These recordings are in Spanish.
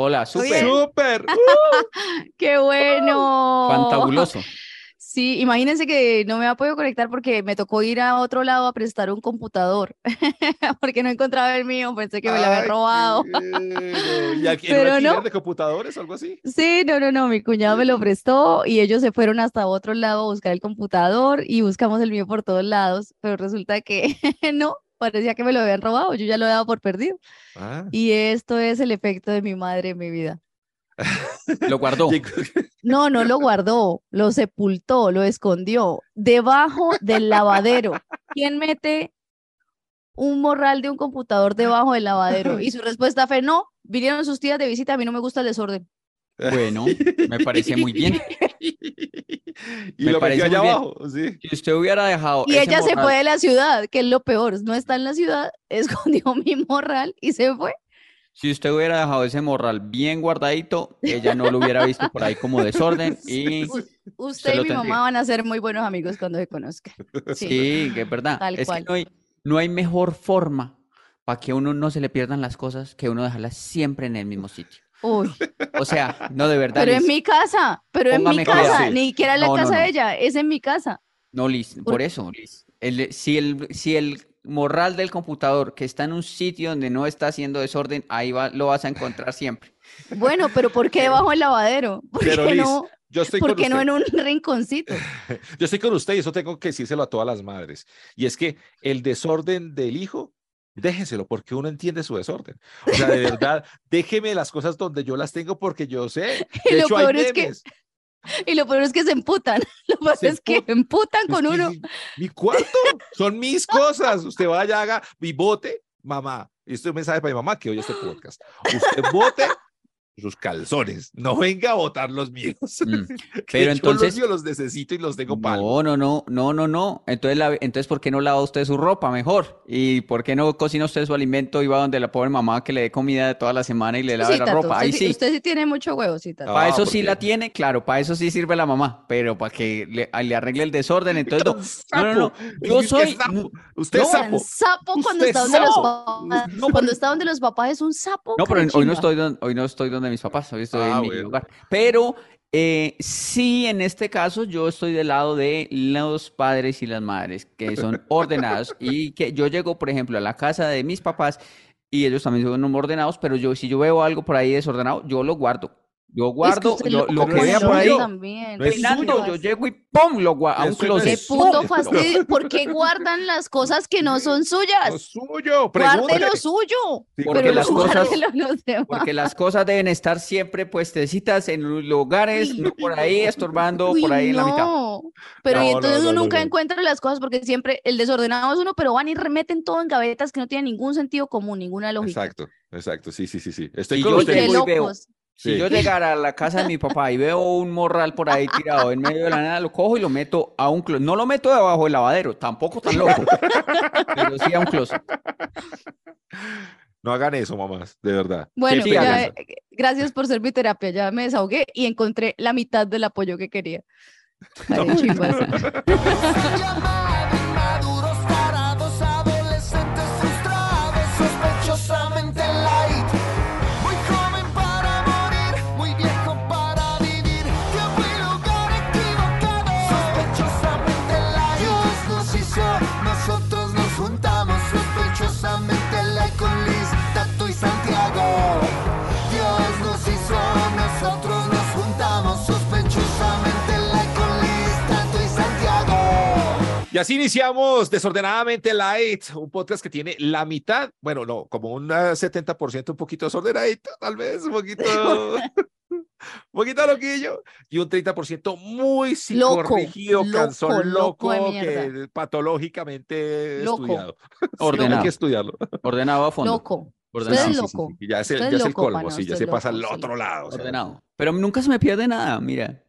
Hola, súper. ¡Súper! ¡Qué bueno! Fantabuloso. Sí, imagínense que no me ha podido conectar porque me tocó ir a otro lado a prestar un computador porque no encontraba el mío, pensé que me lo había robado. ¿Y aquí Pero no. de computadores o algo así? Sí, no, no, no, mi cuñado me lo prestó y ellos se fueron hasta otro lado a buscar el computador y buscamos el mío por todos lados, pero resulta que no, parecía que me lo habían robado, yo ya lo he dado por perdido. Ah. Y esto es el efecto de mi madre en mi vida. Lo guardó. No, no lo guardó, lo sepultó, lo escondió debajo del lavadero. ¿Quién mete un morral de un computador debajo del lavadero? Y su respuesta fue, no, vinieron sus tías de visita, a mí no me gusta el desorden. Bueno, me parece muy bien. Y Me lo metió allá abajo, sí. Si usted hubiera dejado. Y ella se morral- fue de la ciudad, que es lo peor, no está en la ciudad, escondió mi morral y se fue. Si usted hubiera dejado ese morral bien guardadito, ella no lo hubiera visto por ahí como desorden. Y U- Usted y mi tendría. mamá van a ser muy buenos amigos cuando se conozcan. Sí. sí, que es verdad. Tal Es que cual. no hay, no hay mejor forma para que uno no se le pierdan las cosas que uno dejarlas siempre en el mismo sitio. Uy, O sea, no de verdad. pero en mi casa, pero en mi cuidado. casa, Sí. ni siquiera en la No, casa no. de ella, es en mi casa. No, Liz, por eso, Liz. El- si, el, si el morral del computador que está en un sitio donde no está haciendo desorden, ahí va, lo vas a encontrar siempre. Bueno, pero ¿por qué debajo del lavadero? ¿Por Pero, qué Liz, no, Yo estoy por con qué no en un rinconcito? Yo estoy con usted y eso tengo que decírselo a todas las madres. Y es que el desorden del hijo, déjeselo porque uno entiende su desorden. O sea, de verdad, déjeme las cosas donde yo las tengo porque yo sé. Y De lo hecho, hay peor es que memes. Y lo peor es que se emputan. Lo peor Se es que emputan. Es con que uno. mi- Mi cuarto son mis cosas. Usted vaya, haga mi bote, mamá. Y esto es un mensaje para mi mamá que oye este podcast. Usted bote sus calzones. No venga a botar los míos. Mm. Pero yo entonces- los míos los necesito y los tengo para. No, no, no, no, no, no. Entonces, la- entonces, ¿por qué no lava usted su ropa mejor? ¿Y por qué no cocina usted su alimento y va donde la pobre mamá que le dé comida de toda la semana y le lave Sí, la Tato, ropa? usted, Ahí sí- usted sí tiene mucho huevo, sí, Tato. Ah, Para eso sí la tiene, claro, para eso sí sirve la mamá, pero para que le, arregle el desorden, entonces no, no, no, yo soy, sapo. Usted no, es sapo. sapo cuando Usted está donde los papás. No, Cuando está donde los papás es un sapo. no, pero hoy no estoy donde, hoy no estoy donde mis papás, hoy estoy Ah, en mi lugar, pero eh, sí, en este caso yo estoy del lado de los padres y las madres que son ordenados y que yo llego, por ejemplo, a la casa de mis papás y ellos también son ordenados, pero yo si yo veo algo por ahí desordenado, yo lo guardo. Yo Es que guardo lo, lo que vea por ahí. también. No es Caminando, suyo. yo llego y ¡pum! lo guardo a un Qué closet. puto suyo. fastidio. ¿Por qué guardan las cosas que no son Lo suyas? suyo. Guarde lo suyo. Sí, Porque Pero las cosas-. Porque las deben estar siempre puestecitas en lugares, no por ahí estorbando, Uy, por ahí en la mitad. no. Pero y entonces no, uno no, nunca no. encuentra las cosas porque siempre el desordenado es uno, pero van y remeten todo en gavetas que no tienen ningún sentido común, ninguna lógica. Exacto, exacto. Sí, sí, sí, sí. Estoy Y con yo usted. Y veo- locos. Si Sí. yo llegara a la casa de mi papá y veo un morral por ahí tirado en medio de la nada, lo cojo y lo meto a un closet. No lo meto debajo del lavadero, tampoco tan loco, pero sí a un closet. No hagan eso, mamás, de verdad. Bueno, Sí, ya, eh, gracias por ser mi terapia. Ya me desahogué y encontré la mitad del apoyo que quería. Maduros, Y así iniciamos Desordenadamente Light, un podcast que tiene la mitad, bueno, no, como un ah, 70%, un poquito desordenadito, tal vez, un poquito. un poquito loquillo y un 30% muy Loco, psicorrigido, loco, cansón, loco loco, que patológicamente Loco. estudiado. Sí, hay Ordenado. que estudiarlo. Ordenado a fondo. Loco. Ordenado. Usted es Sí, sí, sí, loco. sí, Ya es el, ya es el loco, colmo, pana, sí, ya se pasa al loco, sí. otro lado. o sea, Ordenado. Pero nunca se me pierde nada, mira.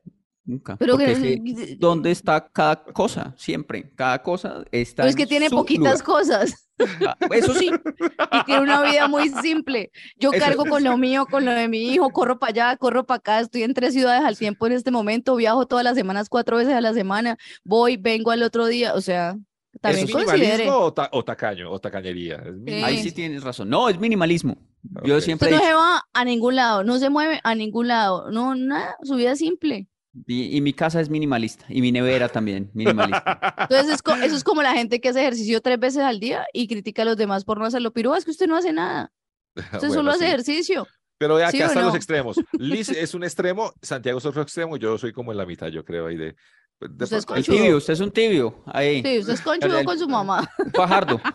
Nunca. Pero que- sé dónde está cada cosa, siempre. Cada cosa está Pero es que en tiene su poquitas lugar. cosas Ah, Eso sí. y tiene una vida muy simple. Yo Eso cargo es. con lo mío, con lo de mi hijo, corro para allá, corro para acá, estoy en tres ciudades al tiempo en este momento, viajo todas las semanas, cuatro veces a la semana, voy, vengo al otro día, o sea, también ¿Es minimalismo o, ta- o tacaño o tacañería? Es minimalismo. Ahí sí tienes razón. No, es minimalismo. Yo Ok. siempre Usted no se va a ningún lado, no se mueve a ningún lado, no, nada, su vida es simple. Y, y mi casa es minimalista. Y mi nevera también, minimalista. Entonces, es co- eso es como la gente que hace ejercicio tres veces al día y critica a los demás por no hacerlo. Pero es que usted no hace nada, usted Bueno, solo hace sí. ejercicio. Pero ¿Sí acá o están los no? extremos. Liz es un extremo, Santiago es otro extremo, yo soy como en la mitad, yo creo, ahí de... de Usted es El tibio, usted es un tibio. Ahí. Sí, usted es conchudo El- con su mamá. Un fajardo.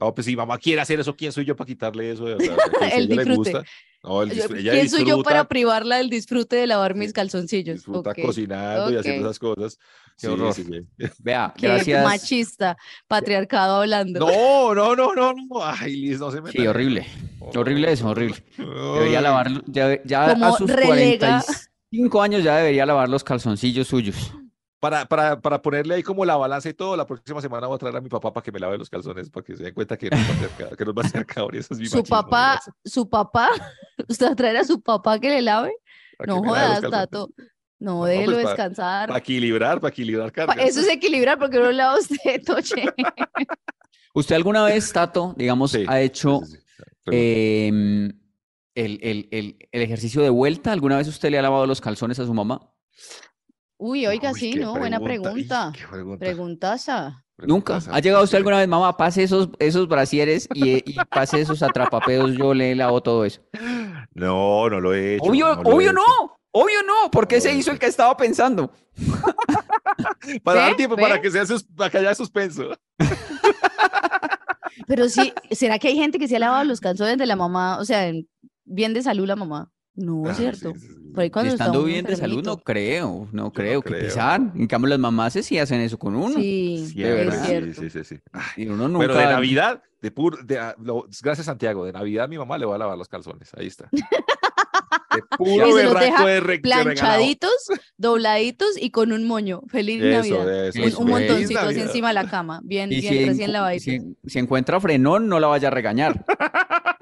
No, pues si mamá quiere hacer eso, ¿quién soy yo para quitarle eso? si El le disfrute. gusta. No, el disfr- ella ¿Quién soy yo para privarla del disfrute de lavar mis calzoncillos? disfruta Ok. cocinando y haciendo esas cosas. Qué Sí, horror. sí, sí. Vea, Qué gracias. machista, patriarcado hablando. No, no, no, no, no. Ay, Liz, no se meta. Sí, horrible. Horrible eso, horrible. Debería lavar, ya, ya a Como sus relega. 45 años ya debería lavar los calzoncillos suyos. Para, para, para ponerle ahí como la balanza y todo, la próxima semana voy a traer a mi papá para que me lave los calzones, para que se den cuenta que nos va a hacer, ca- que nos va a hacer cabrón. Eso es mi Su machismo, papá, ¿no? su papá, ¿usted va a traer a su papá que le lave? Para No lave jodas. Tato. No, No, déjelo pues, pa- descansar. Para equilibrar, para equilibrar cargas. Eso es equilibrar porque no lava usted, Toche. ¿Usted alguna vez, Tato, digamos, Sí, ha hecho sí, sí, sí. El, el- el- el ejercicio de vuelta? ¿Alguna vez usted le ha lavado los calzones a su mamá? Uy, oiga, Uy, sí, ¿no? Buena pregunta. Preguntaza. Nunca. ¿Ha llegado usted alguna vez, mamá, pase esos, esos brasieres y, y pase esos atrapapedos, yo le lavo todo eso? No, no lo he hecho. Obvio, no he obvio hecho. no, obvio no, porque No se hizo el que estaba pensando. Para dar ¿Ve? tiempo, para que, sea sus, para que haya suspenso. Pero sí, ¿será que hay gente que se ha lavado los calzones de la mamá? O sea, en- bien de salud la mamá. No, Ah, es sí, cierto. sí, sí. Por ahí cuando Estando bien de salud, no creo, no creo, que creo. pesar. En cambio, las mamás sí hacen eso con uno. Sí, Sí, de es verdad. es sí, cierto. sí, sí, sí. Ay, Y uno Pero de Navidad, de puro, de, ah, lo- gracias Santiago, de Navidad mi mamá le va a lavar los calzones. Ahí está. De puro Y se los berraco deja de, re-. Planchaditos, dobladitos y con un moño. Feliz Eso, Navidad. eso, Un- eso. un, Feliz montoncito así encima de la cama. Bien, bien, si, recién encu- lavadito. si, si encuentra frenón, no la vaya a regañar.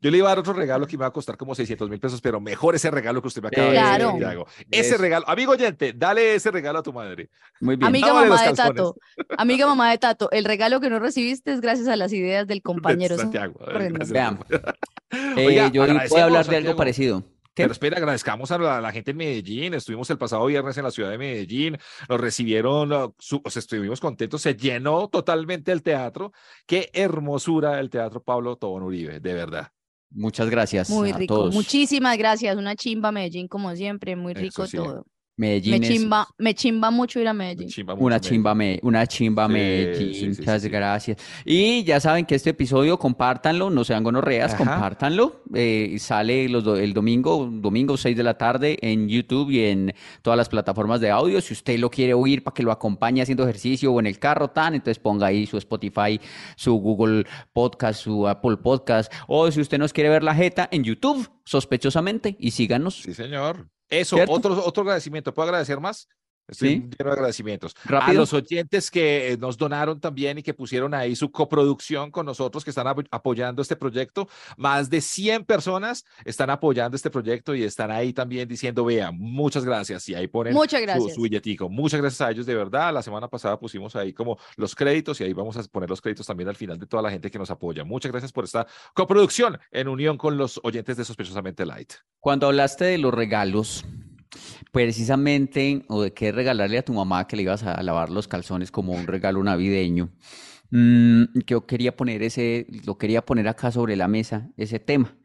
Yo le iba a dar otro regalo que me va a costar como 600 mil pesos, pero mejor ese regalo que usted me acaba de decir. Santiago. Ese regalo, amigo oyente, dale ese regalo a tu madre. Muy bien. Amiga mamá de. Tato, amiga mamá de Tato, el regalo que no recibiste es gracias a las ideas del compañero. Son Santiago. Vean. Eh, yo voy a agradecemos, hablar de algo Santiago. parecido. ¿Qué? Pero espera, agradezcamos a la, la gente en Medellín. Estuvimos el pasado viernes en la ciudad de Medellín. Nos recibieron, uh, su- o sea, estuvimos contentos. Se llenó totalmente el teatro. Qué hermosura el teatro Pablo Tobón Uribe, de verdad. Muchas gracias Muy a rico. todos. Muchísimas gracias. Una chimba Medellín, como siempre. Muy rico sí. todo. Medellín Me es chimba, me chimba mucho ir a Medellín. Chimba una chimba, me, una chimba Sí, Medellín. sí, sí, sí, Muchas sí. gracias. Y ya saben que este episodio, compártanlo, no sean gonorreas, Ajá. compártanlo. Eh, sale los do- el domingo, domingo 6 de la tarde en YouTube y en todas las plataformas de audio. Si usted lo quiere oír para que lo acompañe haciendo ejercicio o en el carro, tan, entonces ponga ahí su Spotify, su Google Podcast, su Apple Podcast. O si usted nos quiere ver la jeta en YouTube, sospechosamente, y síganos. Sí, señor. Eso, ¿Cierto? otro, otro agradecimiento. ¿Puedo agradecer más? Estoy Sí. lleno de agradecimientos. A Rápido. los oyentes que eh, nos donaron también y que pusieron ahí su coproducción con nosotros, que están apo- apoyando este proyecto. Más de 100 personas están apoyando este proyecto y están ahí también diciendo, vean, muchas gracias. Y ahí ponen Muchas su, gracias. su billetico. Muchas gracias a ellos, de verdad. La semana pasada pusimos ahí como los créditos y ahí vamos a poner los créditos también al final de toda la gente que nos apoya. Muchas gracias por esta coproducción en unión con los oyentes de Sospechosamente Light. Cuando hablaste de los regalos, precisamente, o de qué regalarle a tu mamá que le ibas a lavar los calzones como un regalo navideño, mm, que yo quería poner ese, lo quería poner acá sobre la mesa, ese tema.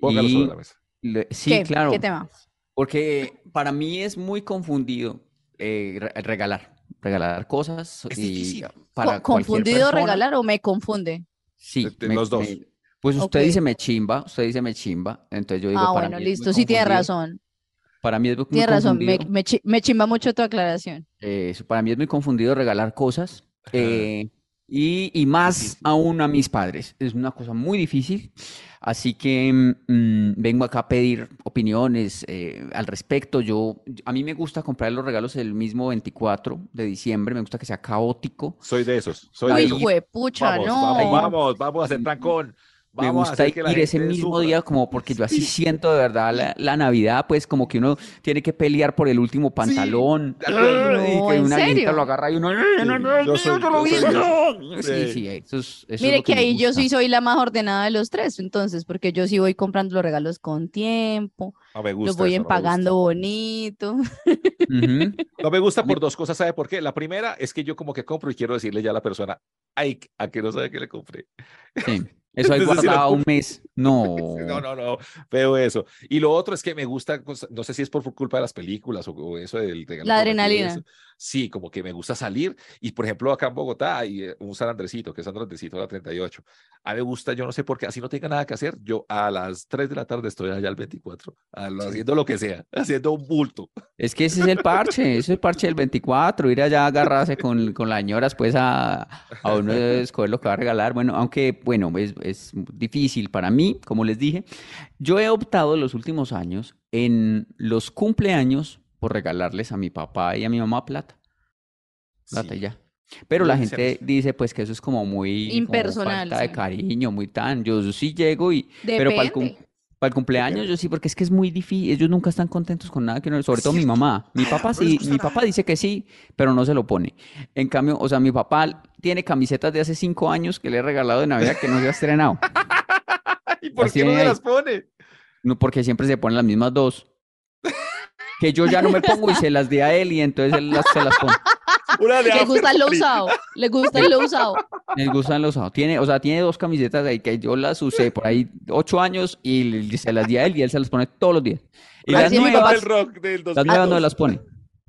Póngalo Y sobre la mesa. le- sí, ¿Qué? claro, ¿Qué tema? porque para mí es muy confundido eh, re- regalar, regalar cosas Es y para ¿Confundido persona. regalar o me confunde? Sí, De- de me- los dos. me- Pues usted dice me chimba, usted dice me chimba, entonces yo digo Ah, para bueno, mí listo, sí tiene razón. Para mí es muy Tiene razón, me, me, chi- me chimba mucho tu aclaración. eh, eso, para mí es muy confundido regalar cosas eh, y, y más aún a mis padres. Es una cosa muy difícil, así que mm, vengo acá a pedir opiniones eh, al respecto. Yo, a mí me gusta comprar los regalos el mismo 24 de diciembre, me gusta que sea caótico. Soy de esos, soy de Ahí- esos. Pucha, Vamos, no. vamos, vamos, vamos a hacer trancón. Me Vamos gusta que ir ese mismo sufra. día como porque yo así siento de verdad la, la Navidad, pues como que uno tiene que pelear por el último pantalón y No, que ¿en una serio? lo agarra y uno, "Ay, no, no, yo no, soy- yo lo yo soy vi, de Sí, Sí. sí, eso es, eso es Mire lo que me ahí yo sí soy la más ordenada de los tres, entonces, porque yo sí voy comprando los regalos con tiempo, No me los gusta voy eso, no me empagando bonito. No me gusta por dos cosas, ¿sabe por qué? La primera es que yo como que compro y quiero decirle ya a la persona, ay, a que no sabe que le compré. Sí, eso ahí Entonces, si lo guardado un mes. No. No, no, no, veo eso. Y lo otro es que me gusta, no sé si es por culpa de las películas o, o eso del regalo La adrenalina. Sí, como que me gusta salir. Y por ejemplo, acá en Bogotá hay eh, un San Andresito, que es San Andresito, la 38. A mí me gusta, yo no sé por qué, así no tenga nada que hacer. Yo a las 3 de la tarde estoy allá al 24, a lo- haciendo lo que sea, haciendo un bulto. Es que ese es el parche, ese es el parche del 24, ir allá a agarrarse con, con las señoras, pues a, a uno escoger lo que va a regalar. Bueno, aunque, bueno, es, es difícil para mí, como les dije. Yo he optado los últimos años en los cumpleaños por regalarles a mi papá y a mi mamá plata, plata Sí. y ya. Pero la gente dice pues que eso es como muy como Impersonal, falta de cariño, muy tan. Yo sí llego y, pero para el, cum- Depende. para el cumpleaños yo sí, porque es que es muy difícil. Ellos nunca están contentos con nada que no, sobre todo mi mamá. Mi papá sí, mi papá dice que sí, pero no se lo pone. En cambio, o sea, mi papá tiene camisetas de hace cinco años que le he regalado de Navidad que no se ha estrenado. ¿Y por Así qué no me las pone? No, porque siempre se ponen las mismas dos. Que yo ya no me pongo y se las di a él y entonces él las, se las pone. Una de Le gusta lo usado, le gusta lo usado. Les gustan los usados. Tiene, o sea, tiene dos camisetas ahí que yo las usé por ahí ocho años y se las di a él y él se las pone todos los días. Y las Así es mi nuevas, rock del las nuevas no 2002. las pone.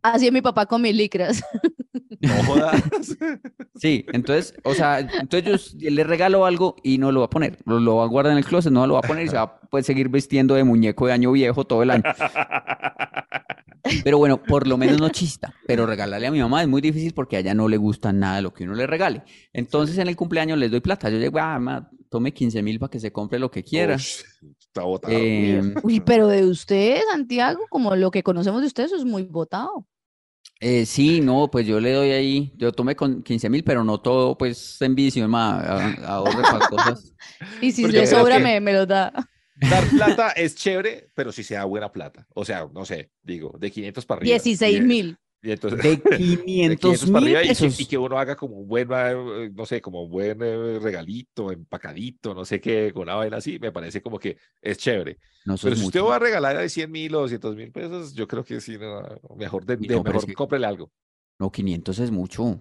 Así es mi papá con mis licras. No jodas. Sí, entonces, o sea, entonces yo le regalo algo y no lo va a poner. Lo, lo va a guardar en el closet, no lo va a poner y se va a poder seguir vistiendo de muñeco de año viejo todo el año. Pero bueno, por lo menos no chista. Pero regalarle a mi mamá es muy difícil porque a ella no le gusta nada lo que uno le regale. Entonces en el cumpleaños les doy plata. Yo llego, ah, ma, tome 15 mil para que se compre lo que quiera. Ush, está botado. Eh, Uy, pero de usted, Santiago, como lo que conocemos de usted, eso es muy votado. eh, sí, no, pues yo le doy ahí, yo tomé con 15 mil, pero no todo, pues en vicio, ma, a- ahorre para cosas. Y si Porque le sobra, que- me, me lo da. Dar plata es chévere, pero si sea buena plata. O sea, no sé, digo, de 500 para arriba. 16 Y- mil. Entonces, De de 500 para mil arriba y que, pesos. y que uno haga como un buen, eh, no sé, como un buen eh, regalito, empacadito, no sé qué, con una vaina así, me parece como que es chévere. No, Pero si usted va a regalar de 100 mil o 200 mil pesos, yo creo que sí, no, mejor, de, Uy, de no, pero es mejor que- cómprele algo. No, 500 es mucho.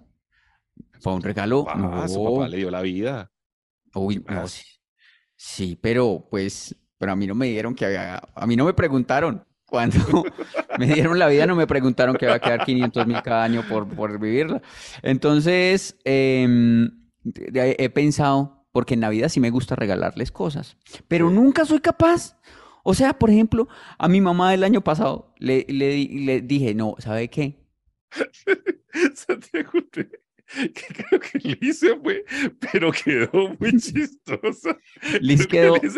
Para un regalo, Ah, su no. papá le dio la vida. Uy, no, más? sí. Sí, pero pues, pero a mí no me dieron que había, a mí no me preguntaron. Cuando me dieron la vida no me preguntaron que había que dar 500 mil cada año por, por vivirla. Entonces, em, he pensado, porque en Navidad sí me gusta regalarles cosas, pero nunca soy capaz. O sea, por ejemplo, a mi mamá el año pasado le, le, di- le dije, no, ¿sabe qué? Santiago, usted- que creo que Liz se fue, pero quedó muy chistosa. Liz que quedó Liz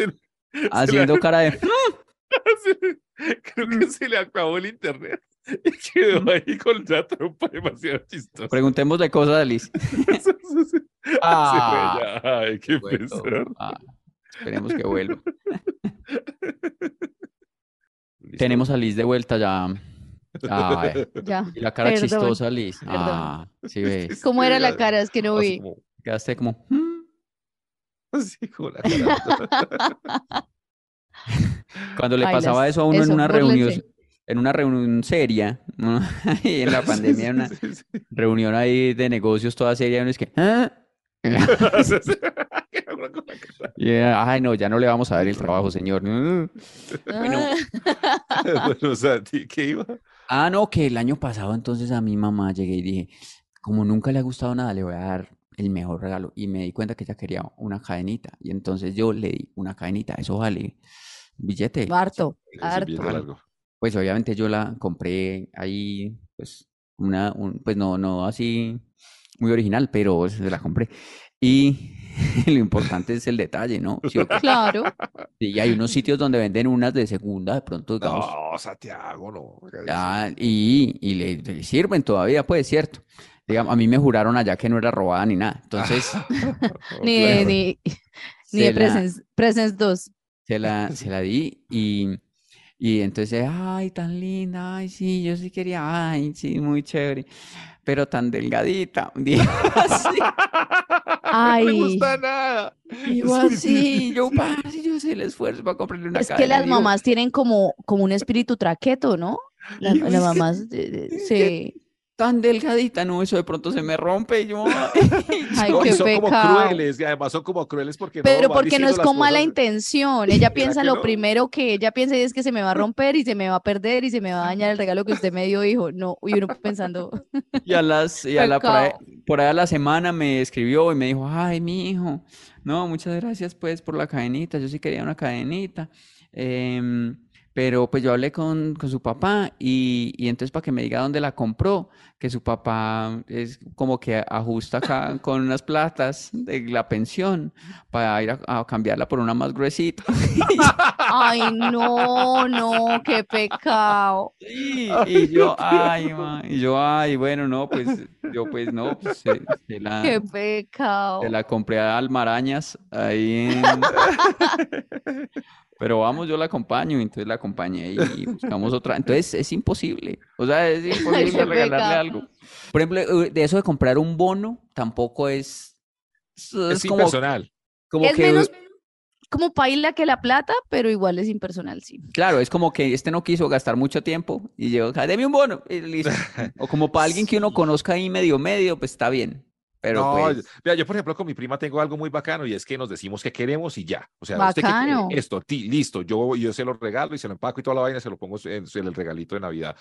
le- Haciendo cara de... creo que se le acabó el internet y quedó ahí con la trompa demasiado chistosa. Preguntémosle cosas a Liz. Ah. Fue ya. Ay, qué Bueno, ah, esperemos que vuelva. Tenemos a Liz de vuelta ya. Ay, Ya. y la cara Perdón, chistosa, Liz. perdón. Ah, sí ves. ¿Cómo era la cara? Es que no vi. Quedaste como. "Mm". Así como la cara. Cuando le Bailas. pasaba eso a uno en una reunión, en una reunión seria, ¿no? Y en la pandemia, una Sí, sí, sí. reunión ahí de negocios toda seria, uno es que. "Ah". Quedó con la cara. Y, Ay, no, ya no le vamos a dar el trabajo, señor. Bueno. Ah. Ah, no, que el año pasado entonces a mi mamá llegué y dije, como nunca le ha gustado nada, le voy a dar el mejor regalo. Y me di cuenta que ella quería una cadenita. Y entonces yo le di una cadenita. Eso vale billete. Harto, un harto. largo. Pues obviamente yo la compré ahí, pues, una, un- pues no, no así muy original, pero se la compré. Y lo importante es el detalle, ¿no? Sí? Claro. Y hay unos sitios donde venden unas de segunda, de pronto, digamos, No, Santiago, no. ah, y, y le, le sirven todavía, pues, cierto. Digamos, a mí me juraron allá que no era robada ni nada. Entonces, Ni de, ni, ni de la- Presence, Presence 2. se la, se la di y, y entonces, ay, tan linda, ay, sí, yo sí quería, ay, sí, muy chévere, pero tan delgadita. Así, No le Ay. gusta nada. dijo así, yo, parce, yo hice el esfuerzo para comprarle una Es que cadena", las dijo, mamás tienen como, como un espíritu traqueto, ¿no? Las "Es que- mamás, de- es sí. Tan delgadita, no, eso de pronto se me rompe, y yo, Ay, No, y qué son como crueles, y además son como crueles porque no Pero porque no es con mala intención. Ella piensa lo no? primero que ella piensa es que se me va a romper y se me va a perder y se me va a dañar el regalo que usted me dio, hijo. No, y uno pensando, Y a las, y a la, por ahí, por ahí a la semana me escribió y me dijo, ay, mi hijo, no, muchas gracias pues por la cadenita, yo sí quería una cadenita, em, pero pues yo hablé con, con su papá y, y entonces para que me diga dónde la compró, que su papá es como que ajusta acá con unas platas de la pensión para ir a, a cambiarla por una más gruesita. ay, no, no, qué pecado. Y, y yo, ay, ma, y yo, ay, bueno, no, pues yo pues no, pues se, se la... Qué pecado. Te la compré a Almarañas ahí en... Pero vamos, yo la acompaño, y entonces la acompañé y buscamos otra. Entonces es imposible. O sea, es imposible regalarle algo. Por ejemplo, eh, de eso de comprar un bono, tampoco es... Es, Es como, impersonal. como Es que... menos como paila que la plata, pero igual es impersonal, sí. Claro, es como que este no quiso gastar mucho tiempo y llegó deme un bono y listo. O como para alguien que uno conozca ahí medio medio, pues está bien. Pero no, pues... mira, yo por ejemplo con mi prima tengo algo muy bacano y es que nos decimos que queremos y ya. O sea, ¿usted. Esto, ti, listo, yo, yo se lo regalo y se lo empaco y toda la vaina, se lo pongo en, en el regalito de Navidad.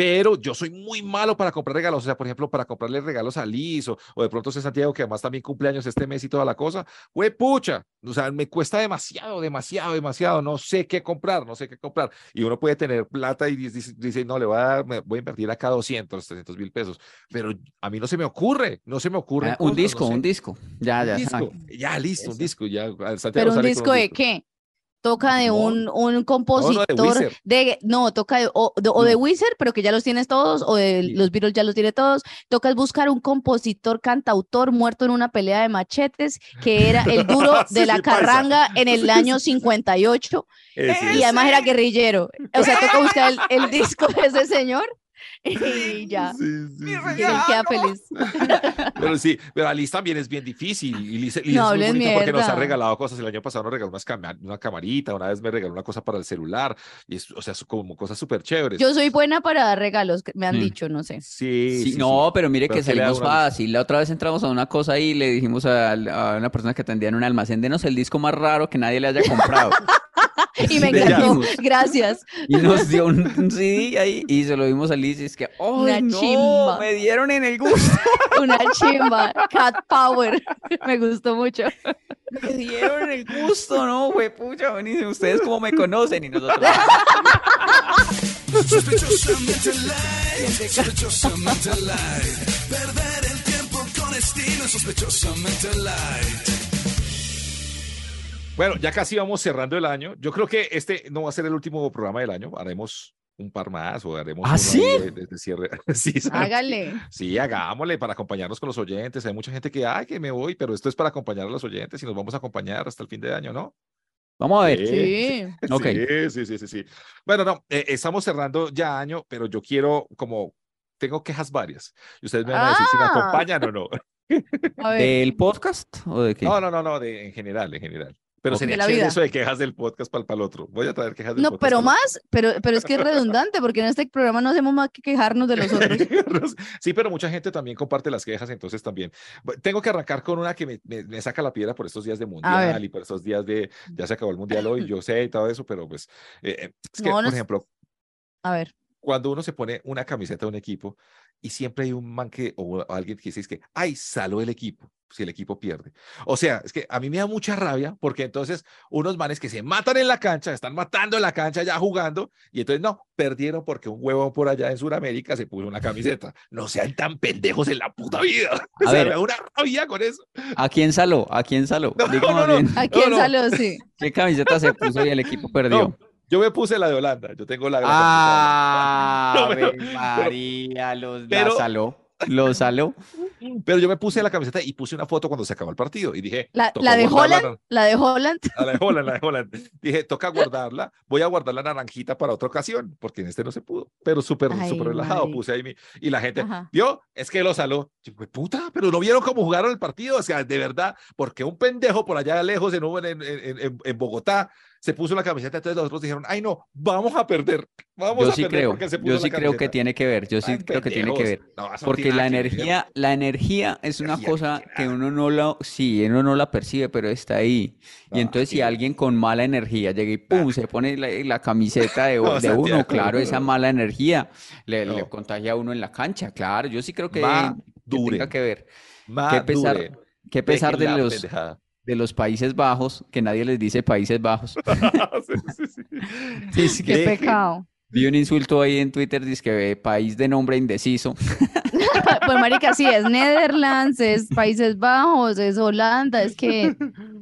Pero yo soy muy malo para comprar regalos, o sea, por ejemplo, para comprarle regalos a Liz o, o de pronto a Santiago, que además también cumpleaños este mes y toda la cosa, güey, pucha, o sea, me cuesta demasiado, demasiado, demasiado, no sé qué comprar, no sé qué comprar. Y uno puede tener plata y dice, dice, no, le voy a dar, me voy a invertir acá 200, 300 mil pesos, pero a mí no se me ocurre, no se me ocurre. ah, un disco, un disco. Ya, ya. disco, ya listo, un disco, ya. Santiago Pero un disco de disco. qué? Toca de No, un, un compositor Weezer. de, no, toca de, o, de, o de Weezer, pero que ya los tienes todos, o de Sí. los Beatles ya los tiene todos. Toca es buscar un compositor, cantautor muerto en una pelea de machetes, que era el duro Sí, de la sí, carranga en el año sí. 58, Ese y además era guerrillero. O sea, toca buscar el, el disco de ese señor y ya. Sí, sí, sí, Y sí. él queda feliz. Pero sí, pero a Liz también es bien difícil. Y Liz, Liz No es muy porque nos ha regalado cosas. El año pasado nos regaló unas una camarita, una vez me regaló una cosa para el celular. Y es, o sea, como cosas súper chéveres. Yo soy buena para dar regalos, me han Mm. dicho, no sé. Sí, Sí, sí, no, sí. pero mire Pero que ¿qué le da salimos fácil. La otra vez entramos a una cosa y le dijimos a, a una persona que atendía en un almacén, denos el disco más raro que nadie le haya comprado. Y me encantó. dijimos. Gracias. Y nos dio un, un CD ahí y se lo dimos a Liz y es que, ¡ay, Una no! chimba. Me dieron en el gusto. Una chimba. Cat Power. Me gustó mucho. Me dieron en el gusto, ¿no? Fue pucha, buenísimo. Ustedes cómo me conocen y nosotros. Sospechosamente light, sospechosamente light. Perder el tiempo con estilo, sospechosamente light. Bueno, ya casi vamos cerrando el año. Yo creo que este no va a ser el último programa del año. Haremos un par más o haremos ¿Ah, uno sí? de, de- de cierre. sí. Hágale. Sí, hagámosle para acompañarnos con los oyentes. Hay mucha gente que, ay, que me voy, pero esto es para acompañar a los oyentes y nos vamos a acompañar hasta el fin de año, ¿no? Vamos a ver. Sí. Sí, sí, sí, sí, sí. Bueno, no, eh, estamos cerrando ya año, pero yo quiero como, tengo quejas varias. Y ustedes me van a decir si me Ah. acompañan o no. ¿Del podcast o de qué? No, no, no, no, de, en general, en general. Pero sería la chévere vida. eso de quejas del podcast para el otro. Voy a traer quejas del No, podcast. pero para- más, pero, pero es que es redundante, porque en este programa no hacemos más que quejarnos de los otros. Sí, pero mucha gente también comparte las quejas, entonces también. Tengo que arrancar con una que me, me- me saca la piedra por estos días de mundial y por estos días de, ya se acabó el mundial hoy, yo sé y todo eso, pero pues, eh, eh, es que, No, por no es- ejemplo, A ver. cuando uno se pone una camiseta de un equipo y siempre hay un man que, o alguien que dice es que, ay, saló el equipo, si el equipo pierde. O sea, es que a mí me da mucha rabia porque entonces unos manes que se matan en la cancha, están matando en la cancha ya jugando, y entonces no, perdieron porque un huevón por allá en Sudamérica se puso una camiseta. No sean tan pendejos en la puta vida. A O sea, ver. me da una rabia con eso. ¿A quién saló? ¿A quién saló? No, no, no. ¿A quién? Sí. ¿qué camiseta se puso y el equipo perdió? Yo me puse la de Holanda, yo tengo la, la Ah, No, pero- María, los la pero- saló. Lo saló. Pero yo me puse la camiseta y puse una foto cuando se acabó el partido y dije, La, la de guardarla, Holland, la de Holland. La de Holland, la de Holland. Dije, toca guardarla, voy a guardar la naranjita para otra ocasión, porque en este no se pudo, pero súper, súper relajado marica. puse ahí mi, y la gente, Ajá. vio, es que lo saló. Yo, "Pues, puta, pero no vieron cómo jugaron el partido, o sea, de verdad, porque un pendejo por allá lejos en, en, en, en Bogotá se puso la camiseta, entonces los otros dijeron, ay no, vamos a perder, vamos Yo a sí perder creo, porque se puso yo la sí creo que camiseta". tiene que ver, yo sí Ay, creo que tiene que ver. No, Porque la ver. energía, la energía es una Energía, cosa que uno no la, sí, uno no la percibe, pero está ahí. Y entonces si alguien con mala energía llega y pum, se pone la, la camiseta de, No, de uno, claro, esa mala energía le, contagia a uno en la cancha, claro, yo sí creo que, que tenga que ver. Qué pesar, qué pesar de los, pendejada. De los Países Bajos, que nadie les dice Países Bajos. Sí, sí, sí. Sí, sí, Qué pecado. Vi un insulto ahí en Twitter, dice que país de nombre indeciso. Pues marica, sí, es Netherlands, es Países Bajos, es Holanda, es que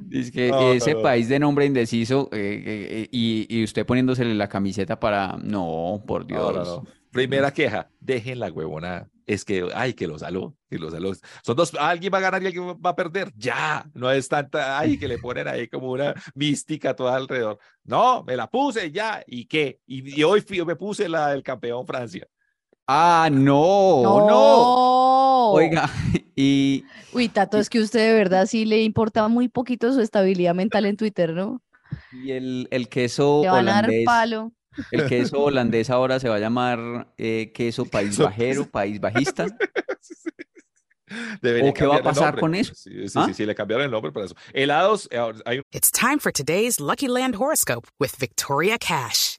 Dice que No, ese no. país de nombre indeciso eh, eh, eh, y, y usted poniéndosele la camiseta para... No, por No, Dios. Primera queja, dejen la huevona. Es que, ay, que lo saló, que lo saló. Son dos, alguien va a ganar y alguien va a perder. Ya, no es tanta, ay, que le ponen ahí como una mística toda alrededor. No, me la puse ya, ¿y qué? Y, y hoy fui- me puse la del campeón Francia. Ah, no, no. no. Oiga, y Uy, Tato, es que usted de verdad sí le importa muy poquito su estabilidad mental en Twitter, ¿no? y el, el queso Le van a dar holandés, palo. El queso holandés ahora se va a llamar eh, queso país Queso- bajero, país bajista. ¿O qué va a pasar con eso? Sí, sí, ¿Ah? sí, sí, le cambiaron el nombre para eso. Helados, eh, ahora hay It's time for today's Lucky Land horoscope with Victoria Cash.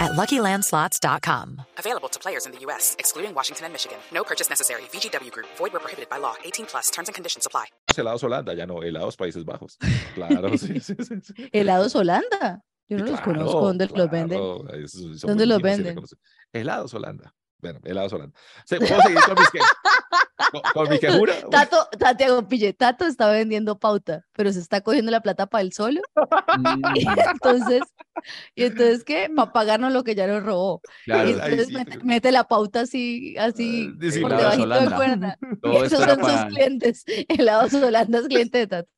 at luckylandslots.com. Available to players in the U.S., excluding Washington and Michigan. No purchase necessary. VGW Group, void where prohibited by law. 18 plus terms and conditions apply. helados Holanda, ya no, helados Países Bajos. Claro, sí, sí, sí. sí. Helados Holanda. Yo no Sí, los conozco. ¿Dónde los venden? claro, ¿Dónde los finos, sí le venden? Helados Holanda. Bueno, helados Holanda. Se- ¿Puedo seguir con, mis que- con, con mi? Tato, Santiago Pille, Tato está vendiendo pauta, pero se está cogiendo la plata para el solo. Mm, Y entonces, ¿y entonces qué? Para pagarnos lo que ya nos robó. claro, Y entonces sí, mete, pero- mete la pauta así, así, Ah, por debajito de Holanda. cuerda. Todo esos son sus clientes. Helados Holanda es cliente de Tato.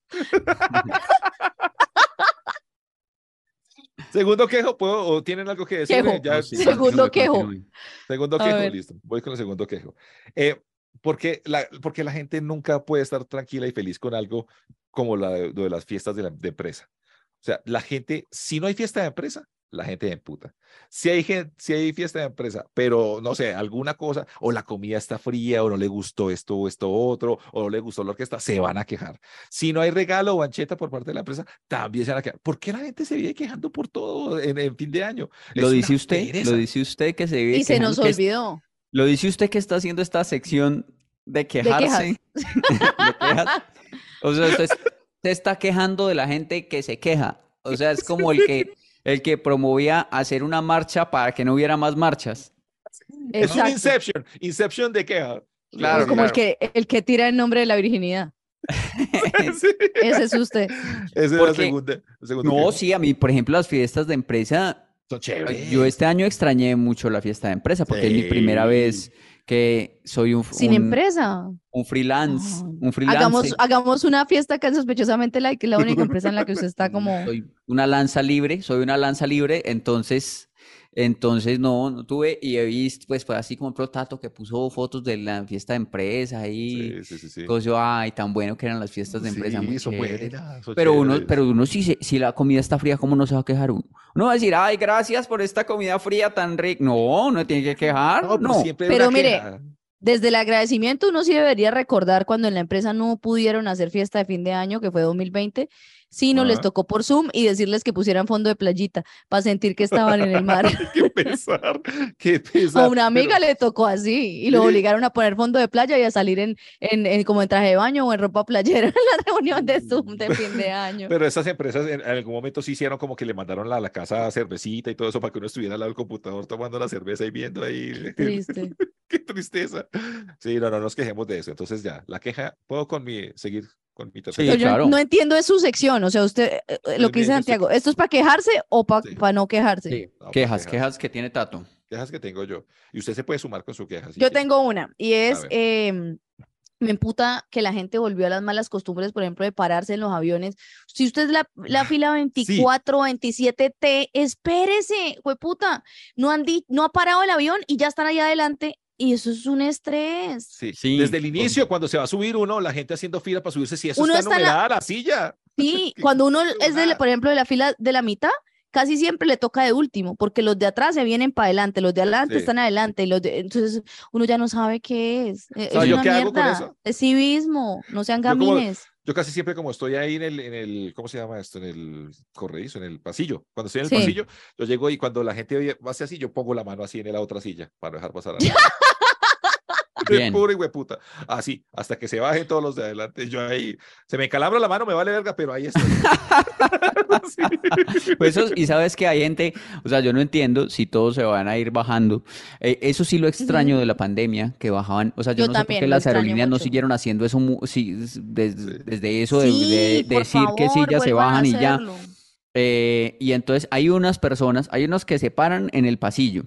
Segundo quejo, ¿puedo, o tienen algo que decir? Quejo. Ya, sí, Segundo quejo. Segundo quejo, ver. listo. Voy con el segundo quejo. Eh, porque, la, porque la gente nunca puede estar tranquila y feliz con algo como la de, lo de las fiestas de, la, de empresa. O sea, la gente, si no hay fiesta de empresa, la gente se emputa. Si hay, gen- si hay fiesta de empresa, pero no sé, alguna cosa, o la comida está fría, o no le gustó esto o esto otro, o no le gustó la orquesta, se van a quejar. Si no hay regalo o ancheta por parte de la empresa, también se van a quejar. ¿Por qué la gente se vive quejando por todo en, en fin de año? Lo Es dice usted, pereza. lo dice usted que se vive Y se nos olvidó. Lo dice usted que está haciendo esta sección de quejarse. de quejas. O sea, usted se está quejando de la gente que se queja. O sea, es como el que, el que promovía hacer una marcha para que no hubiera más marchas. Es un. Inception, Inception de queja. Claro, como el que, el que tira el nombre de la virginidad. Sí, Ese es usted. Esa es la segunda. No, sí, a mí, por ejemplo, las fiestas de empresa, Yo este año extrañé mucho la fiesta de empresa porque es mi primera vez que soy un, Sin un- empresa. un freelance, Ay. un freelance. Hagamos, hagamos una fiesta en Sospechosamente que es la única empresa en la que usted está como... Soy una lanza libre, soy una lanza libre, entonces Entonces, no, no tuve, y he visto, pues fue así como el Tato que puso fotos de la fiesta de empresa ahí. Sí, sí, sí, sí. Entonces yo, ay, tan bueno que eran las fiestas de empresa, muy son Pero uno, pero uno si, se- si la comida está fría, ¿cómo no se va a quejar uno? Uno va a decir, ay, gracias por esta comida fría tan rica. No, no tiene que quejar, No, siempre Pero mire, queja. Desde el agradecimiento uno sí debería recordar cuando en la empresa no pudieron hacer fiesta de fin de año, que fue 2020, sino les Ajá. tocó por Zoom y decirles que pusieran fondo de playita para sentir que estaban en el mar. Qué pesar, qué A pesar. una amiga pero- le tocó así y lo obligaron a poner fondo de playa y a salir en, en, en como en traje de baño o en ropa playera en la reunión de Zoom de fin de año. Pero esas empresas en, en algún momento sí hicieron como que le mandaron a la casa cervecita y todo eso para que uno estuviera al lado del computador tomando la cerveza y viendo ahí. Triste. Qué tristeza. Sí, no, no nos quejemos de eso. Entonces ya, la queja, puedo con mi, seguir con mi Sí, Pero yo claro. no entiendo es su sección, o sea, usted, eh, eh, lo que dice estoy- Santiago, ¿esto es para quejarse o para Sí. no quejarse? Sí, No, quejas, quejas. quejas que tiene Tato. Quejas que tengo yo. Y usted se puede sumar con su queja. si Yo quiere. tengo una, y es, em, me emputa que la gente volvió a las malas costumbres, por ejemplo, de pararse en los aviones. Si usted es la, la fila 24, 27T, espérese, puta. No han di- no ha parado el avión y ya están ahí adelante, y eso es un estrés. Sí. Sí, Desde el inicio, cuando se va a subir uno, la gente haciendo fila para subirse, si eso Uno está la- numerada la silla. Sí, cuando uno es, de, la- por ejemplo, de la fila de la mitad, casi siempre le toca de último, porque los de atrás se vienen para adelante, los de adelante Sí. están adelante, y los de- entonces uno ya no sabe qué es. ¿Sabe es yo una qué hago con mierda, eso? es civismo, no sean Yo como- gamines. Yo casi siempre como estoy ahí en el, en el, ¿cómo se llama esto? En el corredizo, en el pasillo. Cuando estoy en el Sí. pasillo, yo llego y cuando la gente hace así, yo pongo la mano así en la otra silla para no dejar pasar a nadie. De Bien. pura hueputa. Así, hasta que se bajen todos los de adelante. Yo ahí, se me calabra la mano, me vale verga, pero ahí estoy. Sí. Pues eso, y sabes que hay gente, o sea, yo no entiendo si todos se van a ir bajando. Eh, eso sí lo extraño de la pandemia, que bajaban, o sea, yo Yo no sé por qué las aerolíneas no siguieron haciendo eso sí, s- des- Sí. desde eso de, decir que sí, ya se bajan y ya. Eh, y entonces hay unas personas, hay unos que se paran en el pasillo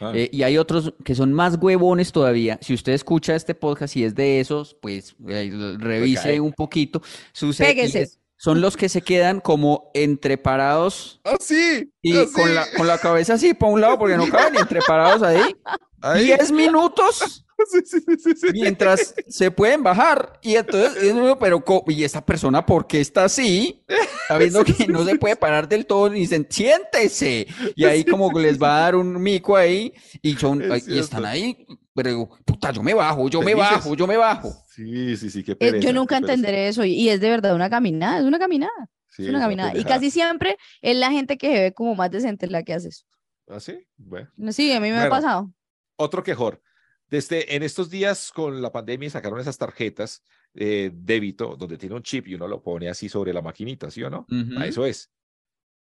Ah, eh, y hay otros que son más huevones todavía. Si usted escucha este podcast y es de esos, pues eh, revise un poquito. Sucede, son los que se quedan como entre parados Así. y así. con la, con la cabeza así para un lado porque no caben ni entre parados ahí. Ahí. 10 minutos Sí, sí, sí, mientras se pueden bajar. Y entonces, pero, ¿y esta persona por qué está así? Sabiendo que no se puede parar del todo y dicen, siéntese. Y ahí como les va a dar un mico ahí y son, Es y están ahí, pero digo, puta, yo me bajo, yo me bajo, yo me bajo. Sí, sí, sí, qué Eh, pereza, yo nunca entenderé eso y, y es de verdad una caminada, es una caminada, Sí, es una una caminada. Y casi siempre es la gente que se ve como más decente la que hace eso. ¿Ah, sí? Bueno. Sí, a mí me ha pasado. Otro quejor. Desde en estos días con la pandemia sacaron esas tarjetas eh, débito donde tiene un chip y uno lo pone así sobre la maquinita, ¿sí o no? A eso es.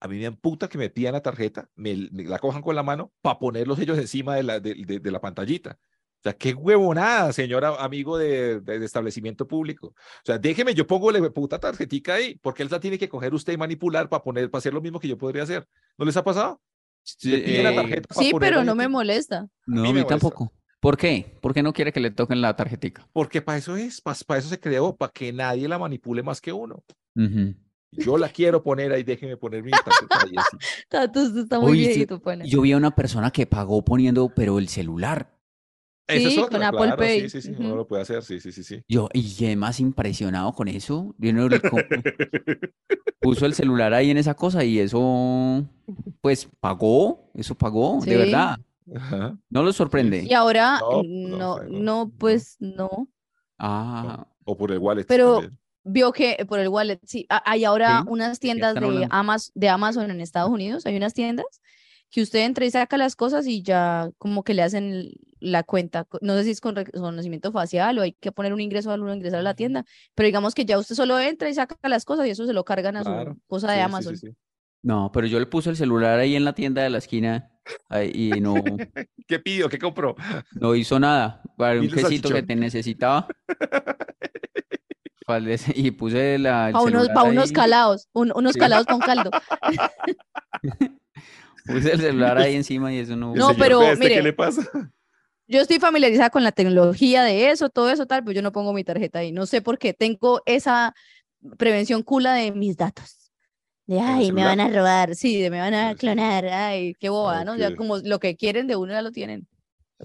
A mí me amputa que me pidan la tarjeta, me, me la cojan con la mano para ponerlos ellos encima de la, de, de- de la pantallita. O sea, qué huevonada, señora amigo de, de- de establecimiento público. O sea, déjeme, yo pongo la puta tarjetica ahí, porque él la tiene que coger usted y manipular para poner, para hacer lo mismo que yo podría hacer. ¿No les ha pasado? La Eh, tarjeta pa' Sí, pero no me molesta. no, mí a mí molesta. tampoco. ¿Por qué? ¿Por qué no quiere que le toquen la tarjetica? Porque para eso es, para, eso se creó, para que nadie la manipule más que uno. Yo la quiero poner ahí, déjeme poner mi tarjeta usted está muy Uy, sí, viejito, pana. Yo vi a una persona que pagó poniendo, pero el celular. Es Sí, otra, con Apple claro, Pay. Sí, sí, sí, Ujú. uno lo puede hacer, sí, sí, sí, sí. Yo, y además impresionado con eso. Yo no puso el celular ahí en esa cosa y eso, pues pagó, eso pagó, de verdad. Ajá. ¿No lo sorprende? Y ahora, No, no, no, pues no. Ah, O por el wallet. Pero- también. Vio que por el wallet, sí, hay ahora Sí, unas tiendas de. Amazon, de Amazon en Estados Unidos, hay unas tiendas que usted entra y saca las cosas y ya como que le hacen la cuenta, no sé si es con reconocimiento facial o hay que poner un ingreso al uno ingresar a la tienda, pero digamos que ya usted solo entra y saca las cosas y eso se lo cargan a su cosa de sí, Amazon. sí, sí. no, pero yo le puse el celular ahí en la tienda de la esquina ahí, y no, ¿Qué pidió? ¿Qué compró? no hizo nada. Para un quesito que te necesitaba. Y puse la, Para unos, pa' unos calados, un- unos Sí. calados con caldo. puse el celular ahí encima y eso no. No, pero este, mire, ¿Qué le pasa? Yo estoy familiarizada con la tecnología de eso, todo eso tal, pero yo no pongo mi tarjeta ahí. No sé por qué. Tengo esa prevención cula de mis datos. De, ay, me van a robar, sí, de me van a clonar, ay, qué bobada, ¿no? Ya como lo que quieren de uno ya lo tienen.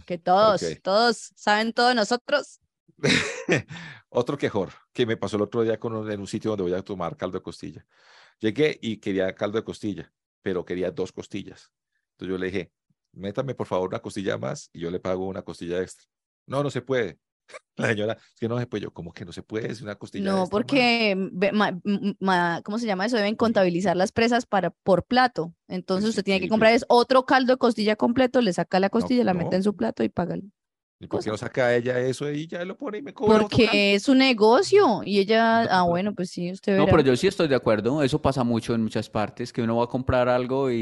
Que todos, Ok. todos saben todo de nosotros. Otro quejor que me pasó el otro día con un- en un sitio donde voy a tomar caldo de costilla. Llegué y quería caldo de costilla, pero quería dos costillas. Entonces yo le dije, métame por favor una costilla más y yo le pago una costilla extra. No, no se puede. La señora, es que no se puede. Yo, ¿cómo que no se puede? Es una costilla No, extra más". porque, ma- ma- ¿cómo se llama eso? Deben contabilizar las presas para, por plato. Entonces sí, usted tiene que comprar es otro caldo de costilla completo, le saca la costilla, la mete no. en su plato y paga. ¿Y por qué no saca ella eso y ya lo pone y me cobra? Porque es un negocio y ella, ah, bueno, pues sí, usted No, verá. pero yo sí estoy de acuerdo. Eso pasa mucho en muchas partes, que uno va a comprar algo y,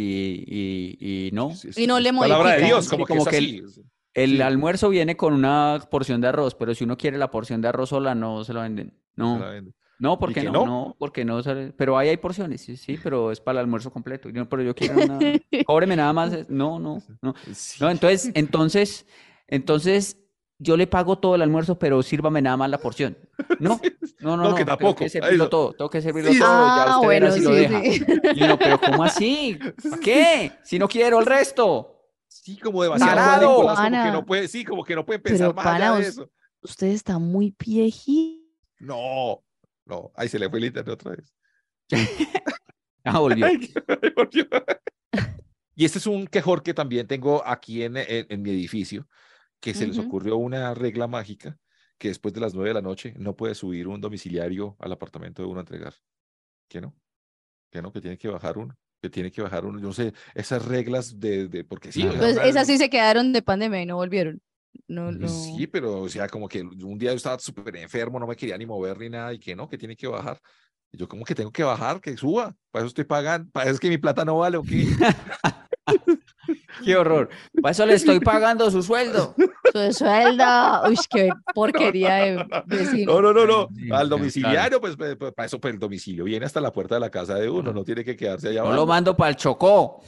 y, y no. Sí, Y no le Palabra de. Dios, Sí, como, como que, el- así. El Sí. almuerzo viene con una porción de arroz, pero si uno quiere la porción de arroz sola, no se la venden. se la No, no, ¿por qué que no? no? No, porque no sale- Pero ahí hay porciones, sí, sí, pero es para el almuerzo completo. Yo, pero yo quiero una. Cóbreme nada más. No, no, no. No, entonces, entonces, entonces, yo le pago todo el almuerzo, pero sírvame nada más la porción. No, no, no, No, no. que Tengo que servirlo Eso. todo, tengo que servirlo Sí. todo. Ya Ah, verá bueno, si lo sí, deja. sí. Y uno, pero ¿cómo así? ¿Para qué? Si no quiero el resto. Sí, como demasiado. Nicolás, como que no puede, sí, como que no puede pensar Pero más allá pana, de us- eso. Usted está muy viejito. No, no, ahí se le fue el internet otra vez. Ah, volvió. Ay, ay, volvió. Y este es un quejor que también tengo aquí en, en- en mi edificio, que se les ocurrió una regla mágica que después de las nueve de la noche no puede subir un domiciliario al apartamento de uno a entregar. ¿Que no? Que no, que tiene que bajar uno, que tiene que bajar uno. Yo no sé, esas reglas de, de porque sí. Pues esas sí se quedaron de pandemia y no volvieron. No, no. Sí, pero o sea, como que un día yo estaba súper enfermo, no me quería ni mover ni nada, y que no, que tiene que bajar. Y yo, como que tengo que bajar? Que suba. Para eso estoy pagando. Para eso es que mi plata no vale o qué. Qué horror. Para eso le estoy pagando su sueldo. Su sueldo. Uy, qué porquería de vecino. No, no, no, no. Al domiciliario, pues, pues, pues, para eso, pues el domicilio viene hasta la puerta de la casa de uno, no tiene que quedarse allá No abajo. lo mando para el Chocó.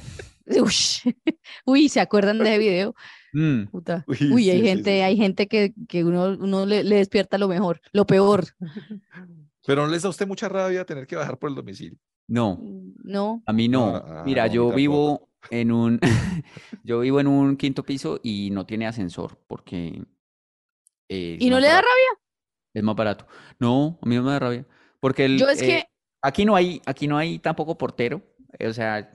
Uy, uy, ¿se acuerdan de ese video? Mm. Puta. Uy, Uy, hay sí, gente, sí, hay gente que, que uno, uno le, le despierta lo mejor, lo peor. Pero no les da a usted mucha rabia tener que bajar por el domicilio. No, No. a mí no. Ah, Mira, no, yo tampoco. vivo en un, yo vivo en un quinto piso y no tiene ascensor porque eh, ¿Y no le da barato. rabia? Es más barato. No, a mí no me da rabia. Porque el, Yo es eh, que, aquí no hay, aquí no hay tampoco portero. eh, O sea,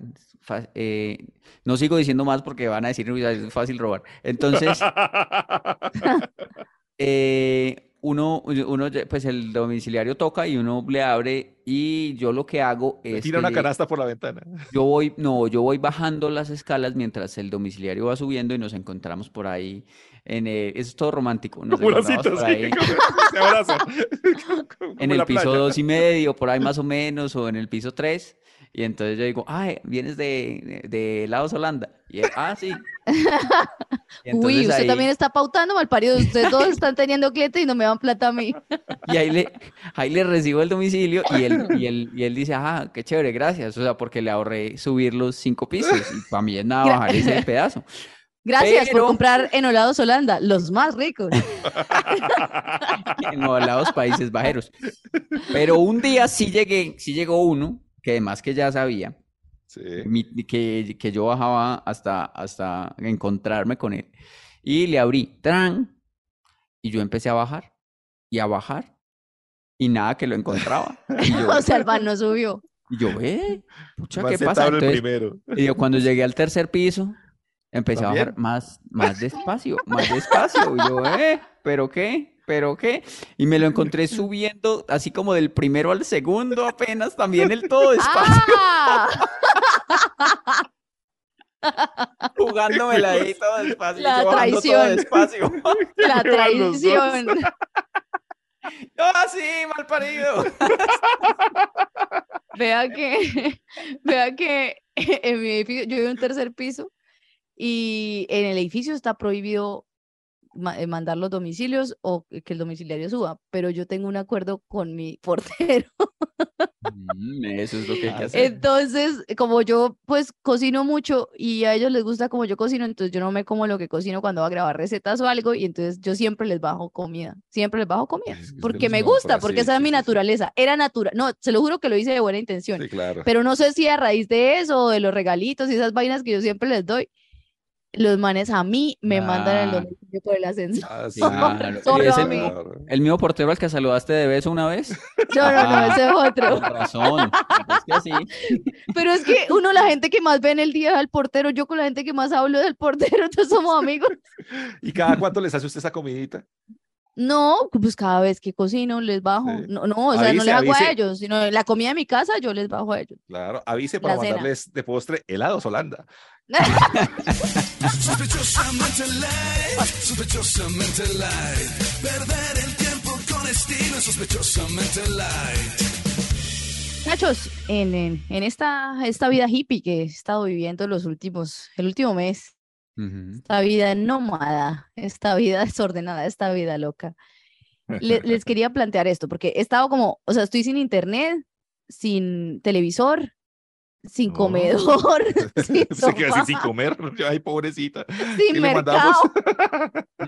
eh, no sigo diciendo más porque van a decir "Uy, es fácil robar. Entonces, eh, uno, uno, pues el domiciliario toca y uno le abre y yo lo que hago Le es tira que una canasta por la ventana. yo voy, no, yo voy bajando las escalas mientras el domiciliario va subiendo y nos encontramos por ahí en eso es todo romántico, nos Como una encontramos cita, por sí, ahí como- se abrazan. Como en el piso playa. dos y medio, por ahí más o menos, o en el piso tres. Y entonces yo digo, ay, vienes de, de, Laos Holanda. Y él, ah, sí. Uy, usted ahí, también está pautando mal parido. Ustedes todos están teniendo clientes y no me dan plata a mí. y ahí le, ahí le recibo el domicilio y él, y él, y él dice, ah, qué chévere, gracias. O sea, porque le ahorré subir los cinco pisos. Y para mí es nada bajar ese pedazo. Gracias Pero- por comprar en Olados Holanda, los más ricos. en los países bajeros. Pero un día sí llegué, sí llegó uno, que además que ya sabía, Sí. mi- que, que yo bajaba hasta, hasta encontrarme con él. Y le abrí, ¡tran! Y yo empecé a bajar y a bajar y nada que lo encontraba. Y yo, o sea, el van no subió. y yo, ¿eh? Pucha, Más ¿qué pasa? Entonces, primero. y yo cuando llegué al tercer piso, empecé a bajar más, más despacio, más despacio. Y yo, ¿eh? ¿Pero qué? ¿Pero qué? Y me lo encontré subiendo así como del primero al segundo apenas, también el todo despacio, ¡Ah! jugándomela ahí todo despacio, La yo bajando todo traición. despacio. La traición. ¡Ah, sí, mal parido! Vea que, vea que en mi edificio, yo vivo en un tercer piso y en el edificio está prohibido mandar los domicilios o que el domiciliario suba, pero yo tengo un acuerdo con mi portero Mm, Eso es lo que hay Ah, que hacer. Entonces, como yo pues cocino mucho y a ellos les gusta como yo cocino, entonces yo no me como lo que cocino cuando voy a grabar recetas o algo y entonces yo siempre les bajo comida, siempre les bajo comida, Es que porque me gusta, porque esa es mi sí, sí. naturaleza, era natural, no, se lo juro que lo hice de buena intención, Sí, claro. pero no sé si a raíz de eso o de los regalitos y esas vainas que yo siempre les doy, los manes a mí me mandan el Ah. domicilio por el ascensor. Ah, sí, Claro. Solo Y ese a mí. mismo- El mismo portero al que saludaste de beso una vez. No, no, no, ese es Con otro. razón. Es que así. Pero es que uno, la gente que más ve en el día es al portero, yo con la gente que más hablo del portero, entonces somos amigos. ¿Y cada cuánto les hace usted esa comidita? No, pues cada vez que cocino les bajo. Sí. No, no, o sea, no Avise, les hago a avise. ellos, sino la comida de mi casa yo les bajo a ellos. Claro, avise para La cena. mandarles de postre helados Holanda. Sospechosamente light, sospechosamente light. Perder el tiempo con estilo, sospechosamente light. Muchachos, en, en, en esta, esta vida hippie que he estado viviendo los últimos, el último mes, esta vida nómada, esta vida desordenada, esta vida loca. le- les quería plantear esto, porque he estado como, o sea, estoy sin internet, sin televisor, sin Oh. comedor, sin Se queda así sin comer. Ay, pobrecita. sin mercado.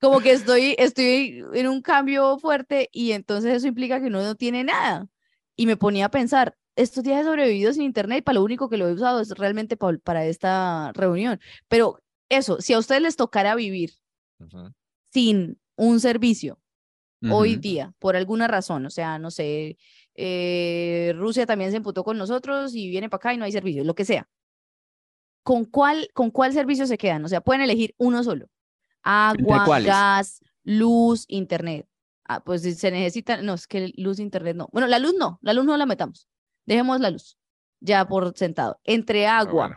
Como que estoy, estoy en un cambio fuerte y entonces eso implica que uno no tiene nada. Y me ponía a pensar, estos días he sobrevivido sin internet y para lo único que lo he usado es realmente pa- para esta reunión. Pero eso, si a ustedes les tocara vivir sin un servicio hoy día, por alguna razón, o sea, no sé, eh, Rusia también se emputó con nosotros y viene para acá y no hay servicio, lo que sea. ¿Con cuál, ¿Con cuál servicio se quedan? O sea, pueden elegir uno solo. Agua, gas, luz, internet. Ah, pues se necesita, no, es que luz, internet no. Bueno, la luz no, la luz no la metamos. Dejemos la luz, ya por sentado. Entre Ah, agua, bueno.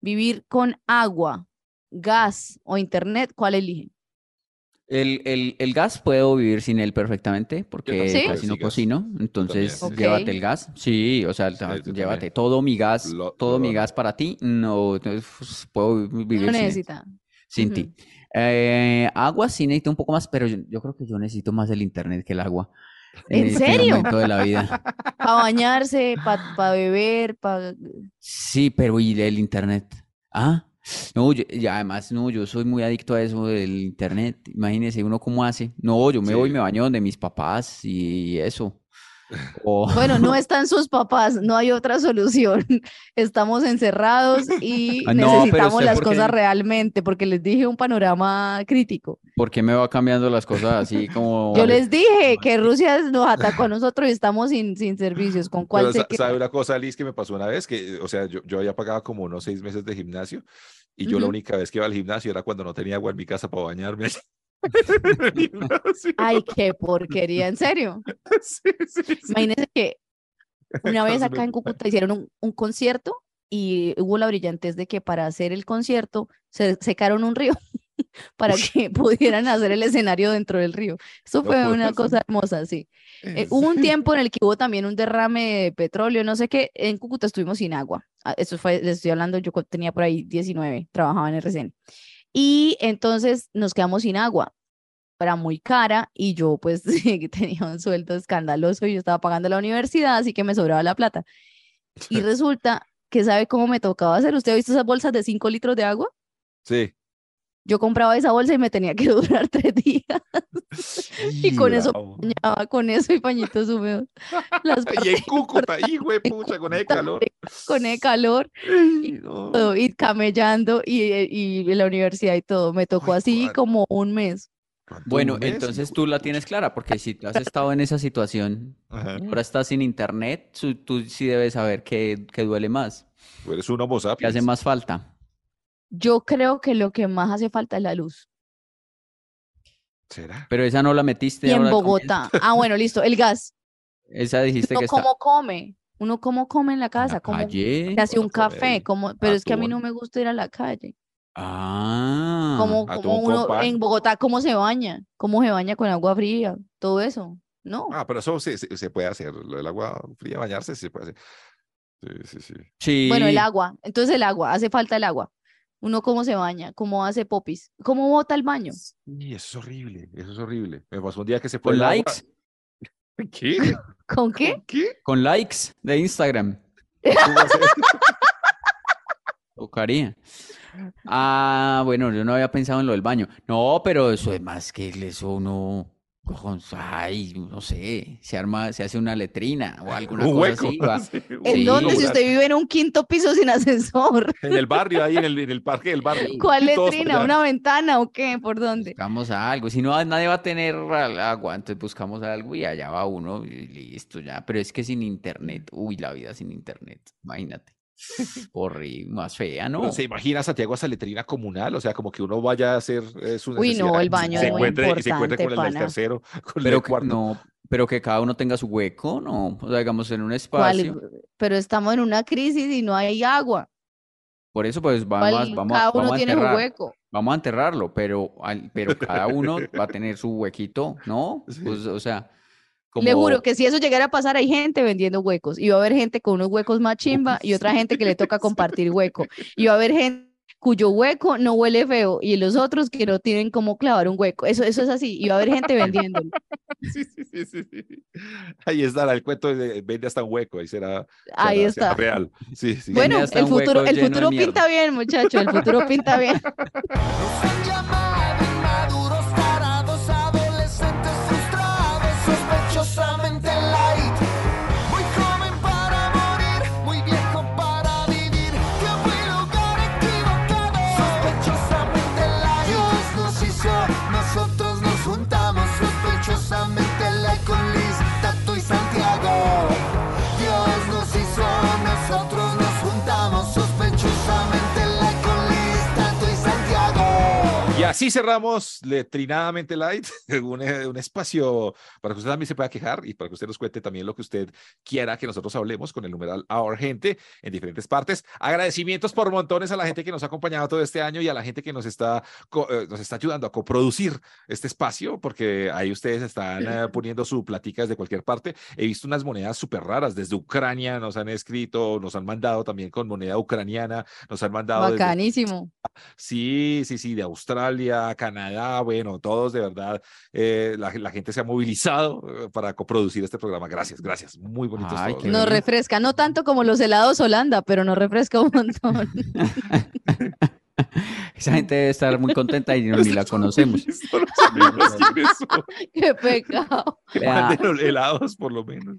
vivir con agua, gas o internet, ¿cuál eligen? El, el, el gas puedo vivir sin él perfectamente porque ¿Sí? casi no Sí, gas. cocino. Entonces, llévate el gas. Sí, o sea, Sí, llévate también. todo mi gas, Lo- todo mi lo- gas para ti. No, entonces, pues, puedo vi- vivir No sin necesita. sin ti. Eh, agua sí necesito un poco más, pero yo, yo creo que yo necesito más el internet que el agua. ¿En este serio? momento de la vida. Para bañarse, para beber, para... Sí, pero ¿y el internet? Ah, no, yo- y además, no, yo soy muy adicto a eso del internet. Imagínese uno cómo hace. No, yo me voy y me baño donde mis papás y eso. O- Bueno, no están sus papás, no hay otra solución. Estamos encerrados y Ah, no, necesitamos las qué- cosas realmente, porque les dije un panorama crítico. ¿Por qué me va cambiando las cosas así como... Yo les dije que Rusia nos atacó a nosotros y estamos sin, sin servicios. ¿Con cuál Pero se sabe una cosa, Liz, que me pasó una vez, que, o sea, yo, yo había pagado como unos seis meses de gimnasio y yo la única vez que iba al gimnasio era cuando no tenía agua en mi casa para bañarme. Ay, qué porquería, en serio. Sí, sí, sí. Imagínense que una vez acá en Cúcuta hicieron un, un concierto y hubo la brillantez de que para hacer el concierto se secaron un río para que pudieran hacer el escenario dentro del río. Eso fue una cosa hermosa, sí. Eh, hubo un tiempo en el que hubo también un derrame de petróleo, no sé qué, en Cúcuta estuvimos sin agua. Ah, Eso fue, les estoy hablando, yo tenía por ahí 19, trabajaba en RCN. Y entonces nos quedamos sin agua. Era muy cara y yo pues tenía un sueldo escandaloso y yo estaba pagando la universidad, así que me sobraba la plata. Y resulta que sabe cómo me tocaba hacer. ¿Usted ha visto esas bolsas de 5 litros de agua? Sí. Yo compraba esa bolsa y me tenía que durar tres días. Y con eso bañaba con eso y pañitos húmedos. Las Y en Cúcuta, hijo de pucha, con el calor. con el calor no. todo, y camellando y, y la universidad y todo. Me tocó Ay, así cuál- como un mes. ¿Cuánto Bueno, un mes? entonces tú la tienes clara, porque si tú has estado en esa situación, Ajá. ahora estás sin internet, tú sí debes saber qué, qué duele más, Tú eres un homo qué sapiens. hace más falta. Yo creo que lo que más hace falta es la luz. ¿Será? Pero esa no la metiste Y en. Bogotá. Ah, bueno, listo. El gas. Esa dijiste Uno que está cómo come. Uno cómo come en la casa. la Cómo calle. se hace un café. Como, pero es que a mí no me gusta ir a la calle. Ah, Como, como uno en Bogotá, cómo se baña. Cómo se baña con agua fría. Todo eso. No. Ah, pero eso se, se, se puede hacer. Lo del agua fría, bañarse, sí se puede hacer. Sí, sí, sí. sí. Bueno, el agua. Entonces el agua. Hace falta el agua. Uno cómo se baña. Cómo hace popis. Cómo bota el baño. Y eso es horrible. Eso es horrible. Me pasó un día que se Con fue agua. likes. ¿Qué? ¿Con qué? ¿Qué? Con likes de Instagram. Tocaría. Ah, bueno, yo no había pensado en lo del baño. No, pero eso es más que eso uno, con- ay, no sé, se arma, se hace una letrina o alguna Un cosa hueco. así. va. Sí, un ¿En Sí. dónde? Si usted vive en un quinto piso sin ascensor. En el barrio, ahí en el, en el parque del barrio. ¿Cuál letrina? ¿Una ventana o qué? ¿Por dónde? Buscamos algo. Si no, nadie va a tener agua, entonces buscamos algo y allá va uno y listo ya. Pero es que sin internet, uy, la vida sin internet, imagínate. Horrible, más fea, ¿no? Pero ¿Se imagina Santiago esa letrina comunal? O sea, como que uno vaya a hacer eh, su Uy, no, el baño se es muy encuentre, y se encuentre con el del tercero, con el Pero del que, cuarto. no, pero que cada uno tenga su hueco, ¿no? O sea, digamos, en un ¿Cuál? espacio. Pero estamos en una crisis y no hay agua. Por eso, pues vamos, a- ¿Cuál? vamos, a- Cada uno vamos a tiene su enterrar. hueco. Vamos a enterrarlo, pero, pero cada uno va a tener su huequito, ¿no? Sí. Pues, o sea, Le juro que si eso llegara a pasar, hay gente vendiendo huecos. Y va a haber gente con unos huecos más chimba y otra gente que le toca compartir hueco. Y va a haber gente cuyo hueco no huele feo y los otros que no tienen cómo clavar un hueco. Eso, eso es así. Y va a haber gente vendiéndolo. Sí, sí, sí, sí, sí. Ahí estará el cuento de vende hasta un hueco, ahí será, Ahí será- será está. real. Sí, sí. Bueno, el futuro, el futuro pinta bien, muchachos. El futuro pinta bien. Así cerramos Letrinadamente Light, un, eh, un espacio para que usted también se pueda quejar y para que usted nos cuente también lo que usted quiera que nosotros hablemos con el numeral Our Gente en diferentes partes. Agradecimientos por montones a la gente que nos ha acompañado todo este año y a la gente que nos está, eh, nos está ayudando a coproducir este espacio, porque ahí ustedes están eh, poniendo su platica desde cualquier parte. He visto unas monedas súper raras desde Ucrania, nos han escrito, nos han mandado también con moneda ucraniana, nos han mandado desde Bacanísimo. Sí, sí, sí, de Australia, Canadá, bueno, todos de verdad, eh, la, la gente se ha movilizado eh, para coproducir este programa. Gracias, gracias, muy de Nos refresca, no tanto como los helados Holanda, pero nos refresca un montón. esa gente debe estar muy contenta y no- ni la conocemos. Qué pecado. Que Vea. manden los helados, por lo menos.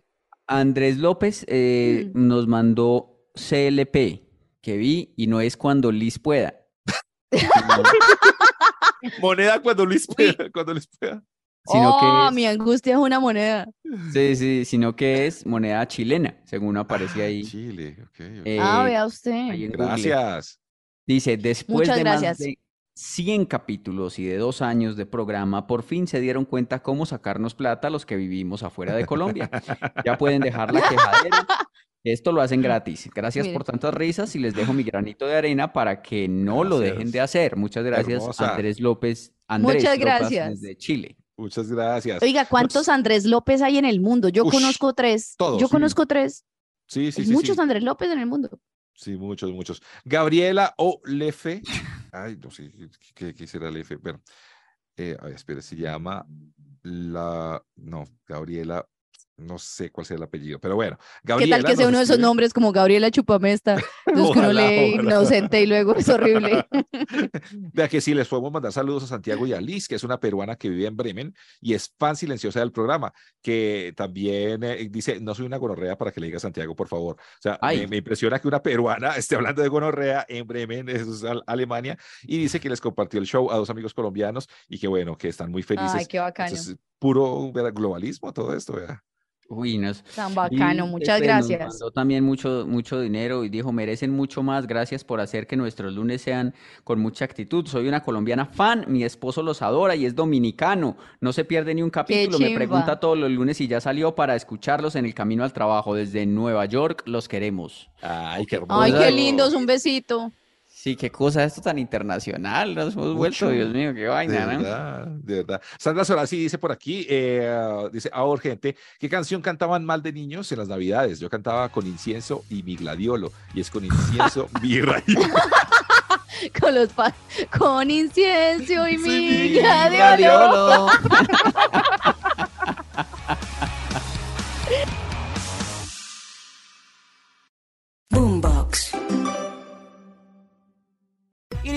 Andrés López eh, Mm. nos mandó CLP, que vi, y no es cuando Liz pueda. Moneda cuando Luis pueda, cuando Luis pueda. Sino oh, que mi angustia es una moneda. sí, sí, sino que es moneda chilena, según aparece ahí. Chile, ok, ok. eh, ah, vea usted. Gracias. Dice, después Muchas de gracias. más de 100 capítulos y de dos años de programa, por fin se dieron cuenta cómo sacarnos plata los que vivimos afuera de Colombia. Ya pueden dejar la quejadera. Esto lo hacen gratis. Gracias por tantas risas y les dejo mi granito de arena para que no lo dejen de hacer. Muchas gracias, Hermosa. Andrés López. Andrés Muchas López gracias. desde Chile. Muchas gracias. Oiga, ¿cuántos Andrés López hay en el mundo? Yo Ush, conozco tres. todos, Yo sí. conozco tres. Sí, sí, Hay sí. muchos sí. Andrés López en el mundo. Sí, muchos, muchos. Gabriela Olefe. Ay, no sé qué, qué será Olefe. Bueno, eh, a ver, espera, se llama la. No, Gabriela. No sé cuál sea el apellido, pero bueno. ¿Qué Gabriela tal que sea uno de esos nombres como Gabriela Chupamesta? Los que uno Ojalá, lee ojalá. inocente y luego es horrible. Vea que sí, les podemos mandar saludos a Santiago y a Liz, que es una peruana que vive en Bremen y es fan silenciosa del programa, que también eh, dice, no soy una gonorrea para que le diga a Santiago, por favor. O sea, me, Ay. me impresiona que una peruana esté hablando de gonorrea en Bremen, eso es Al- Alemania, y dice que les compartió el show a dos amigos colombianos y que bueno, que están muy felices. Ay, qué bacano. Entonces, puro ¿verdad? globalismo todo esto, ¿verdad? Uy, nos, Tan bacano, Y, muchas este, nos gracias. mandó también mucho, mucho dinero y dijo, merecen mucho más, gracias por hacer que nuestros lunes sean con mucha actitud. Soy una colombiana fan, mi esposo los adora y es dominicano. No se pierde ni un capítulo, me pregunta todos los lunes y ya salió para escucharlos en el camino al trabajo. Desde Nueva York los queremos. Ay, qué hermoso. Ay, qué lindos, un besito. Sí, qué cosa esto tan internacional, nos hemos vuelto. Dios mío, qué De vaina, ¿no? verdad, de verdad. Sandra Solasi dice por aquí, eh, dice, ahora gente, ¿qué canción cantaban mal de niños en las navidades? Yo cantaba con incienso y mi gladiolo, y es con incienso, mirra y Con los con incienso y mi mi gladiolo. Gladiolo.